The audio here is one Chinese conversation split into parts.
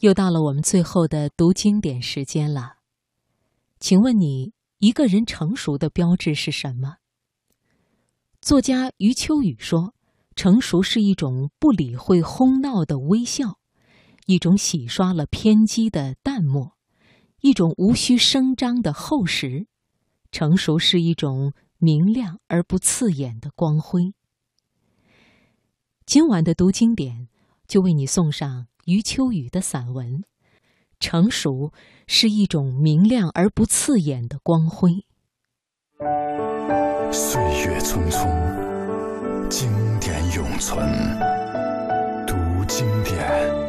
又到了我们最后的读经典时间了。请问你，一个人成熟的标志是什么？作家余秋雨说：“成熟是一种不理会哄闹的微笑，一种洗刷了偏激的淡漠，一种无需声张的厚实。成熟是一种明亮而不刺眼的光辉。”今晚的读经典就为你送上。余秋雨的散文，成熟是一种明亮而不刺眼的光辉。岁月匆匆，经典永存。读经典。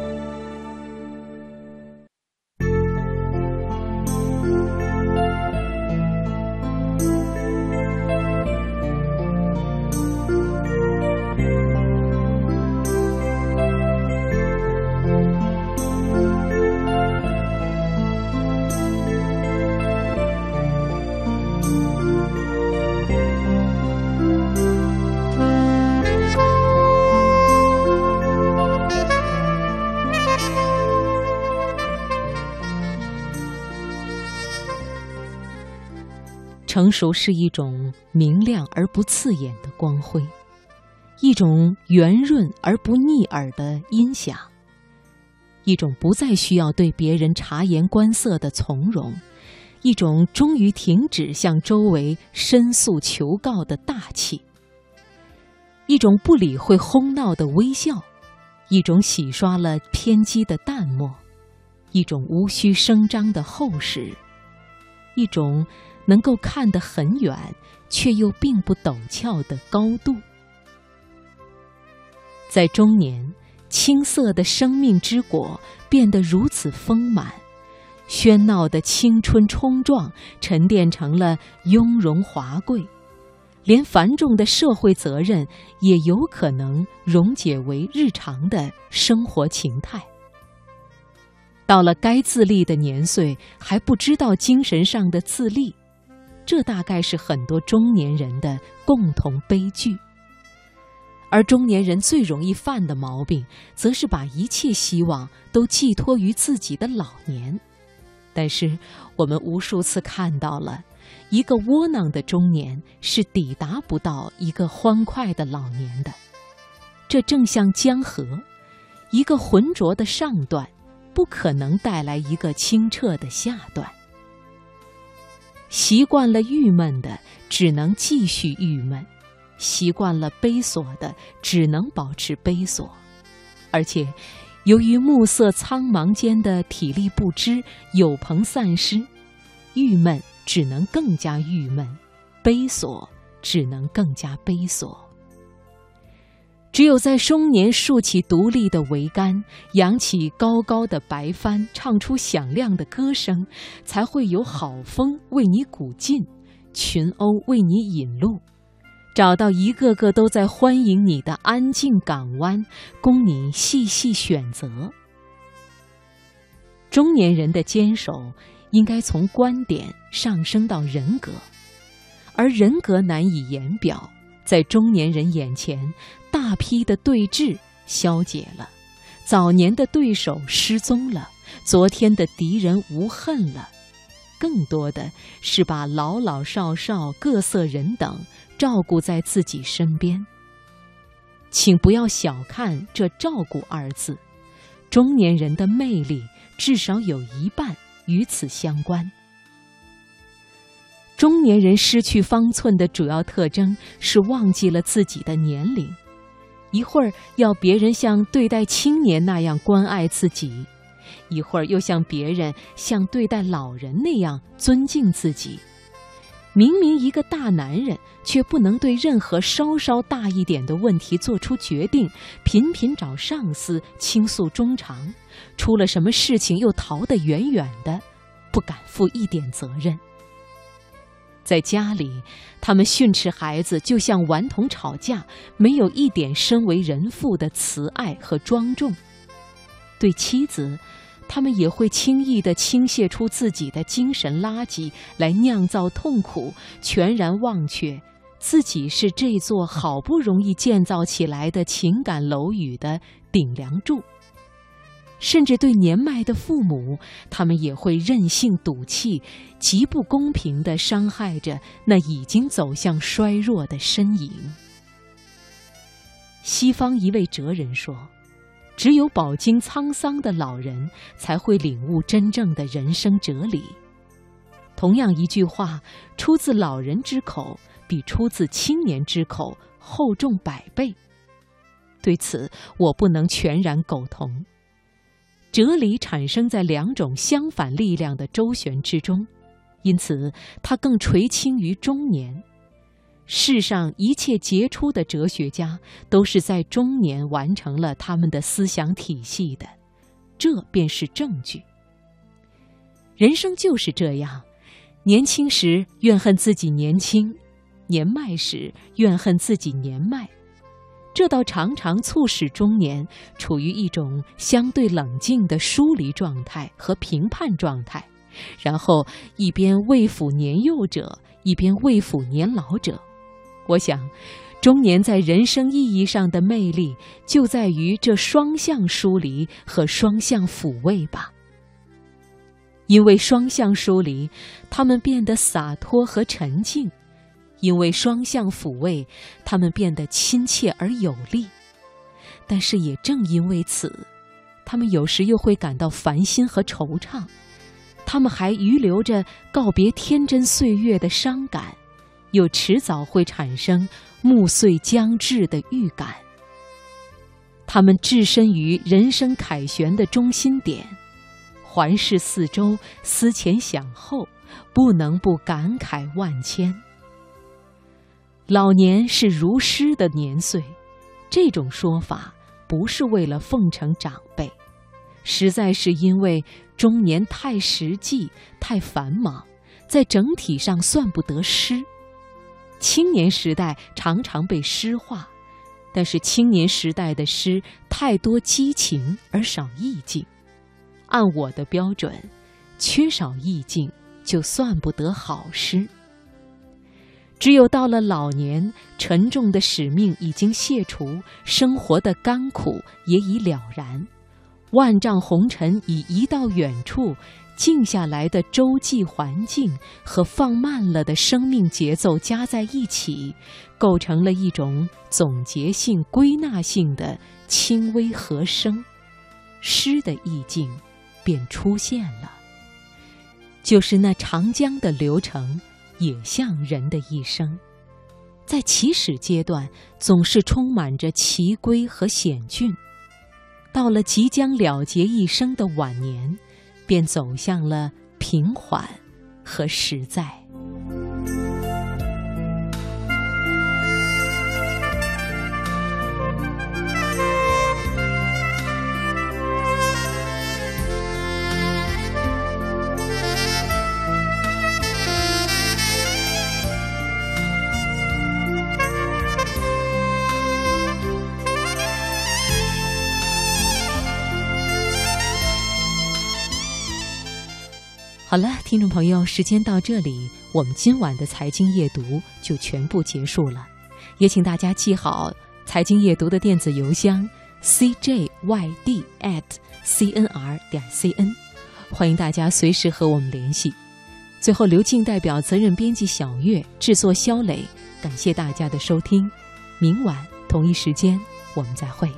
成熟是一种明亮而不刺眼的光辉，一种圆润而不腻耳的音响，一种不再需要对别人察言观色的从容，一种终于停止向周围申诉求告的大气，一种不理会哄闹的微笑，一种洗刷了偏激的淡漠，一种无需声张的厚实，一种。能够看得很远，却又并不陡峭的高度，在中年，青涩的生命之果变得如此丰满，喧闹的青春冲撞沉淀成了雍容华贵，连繁重的社会责任也有可能溶解为日常的生活情态。到了该自立的年岁，还不知道精神上的自立。这大概是很多中年人的共同悲剧，而中年人最容易犯的毛病，则是把一切希望都寄托于自己的老年。但是，我们无数次看到了，一个窝囊的中年是抵达不到一个欢快的老年的。这正像江河，一个浑浊的上段，不可能带来一个清澈的下段。习惯了郁闷的，只能继续郁闷；习惯了悲锁的，只能保持悲锁。而且，由于暮色苍茫间的体力不支、友朋散失，郁闷只能更加郁闷，悲锁只能更加悲锁。只有在中年竖起独立的桅杆，扬起高高的白帆，唱出响亮的歌声，才会有好风为你鼓劲，群鸥为你引路，找到一个个都在欢迎你的安静港湾，供你细细选择。中年人的坚守，应该从观点上升到人格，而人格难以言表。在中年人眼前，大批的对峙消解了，早年的对手失踪了，昨天的敌人无恨了，更多的是把老老少少、各色人等照顾在自己身边。请不要小看这“照顾”二字，中年人的魅力至少有一半与此相关。中年人失去方寸的主要特征是忘记了自己的年龄，一会儿要别人像对待青年那样关爱自己，一会儿又像别人像对待老人那样尊敬自己。明明一个大男人，却不能对任何稍稍大一点的问题做出决定，频频找上司倾诉衷肠，出了什么事情又逃得远远的，不敢负一点责任。在家里，他们训斥孩子就像顽童吵架，没有一点身为人父的慈爱和庄重；对妻子，他们也会轻易地倾泻出自己的精神垃圾来酿造痛苦，全然忘却自己是这座好不容易建造起来的情感楼宇的顶梁柱。甚至对年迈的父母，他们也会任性赌气，极不公平地伤害着那已经走向衰弱的身影。西方一位哲人说：“只有饱经沧桑的老人，才会领悟真正的人生哲理。”同样一句话，出自老人之口，比出自青年之口厚重百倍。对此，我不能全然苟同。哲理产生在两种相反力量的周旋之中，因此它更垂青于中年。世上一切杰出的哲学家，都是在中年完成了他们的思想体系的，这便是证据。人生就是这样。年轻时怨恨自己年轻，年迈时怨恨自己年迈，这倒常常促使中年处于一种相对冷静的疏离状态和评判状态，然后一边慰抚年幼者，一边慰抚年老者。我想，中年在人生意义上的魅力就在于这双向疏离和双向抚慰吧。因为双向疏离，他们变得洒脱和沉静；因为双向抚慰，他们变得亲切而有力。但是也正因为此，他们有时又会感到烦心和惆怅。他们还余留着告别天真岁月的伤感，又迟早会产生暮岁将至的预感。他们置身于人生凯旋的中心点。环视四周，思前想后，不能不感慨万千。老年是如诗的年岁，这种说法不是为了奉承长辈，实在是因为中年太实际、太繁忙，在整体上算不得诗。青年时代常常被诗化，但是青年时代的诗太多激情而少意境。按我的标准，缺少意境就算不得好诗。只有到了老年，沉重的使命已经卸除，生活的甘苦也已了然，万丈红尘已移到远处，静下来的周际环境和放慢了的生命节奏加在一起，构成了一种总结性、归纳性的轻微和声，诗的意境。便出现了，就是那长江的流程，也像人的一生，在起始阶段总是充满着奇规和险峻，到了即将了结一生的晚年，便走向了平缓和实在。好了，听众朋友，时间到这里，我们今晚的财经夜读就全部结束了。也请大家记好财经夜读的电子邮箱 cjyd at cnr 点 cn，欢迎大家随时和我们联系。最后，刘静代表责任编辑小月，制作肖磊，感谢大家的收听。明晚同一时间，我们再会。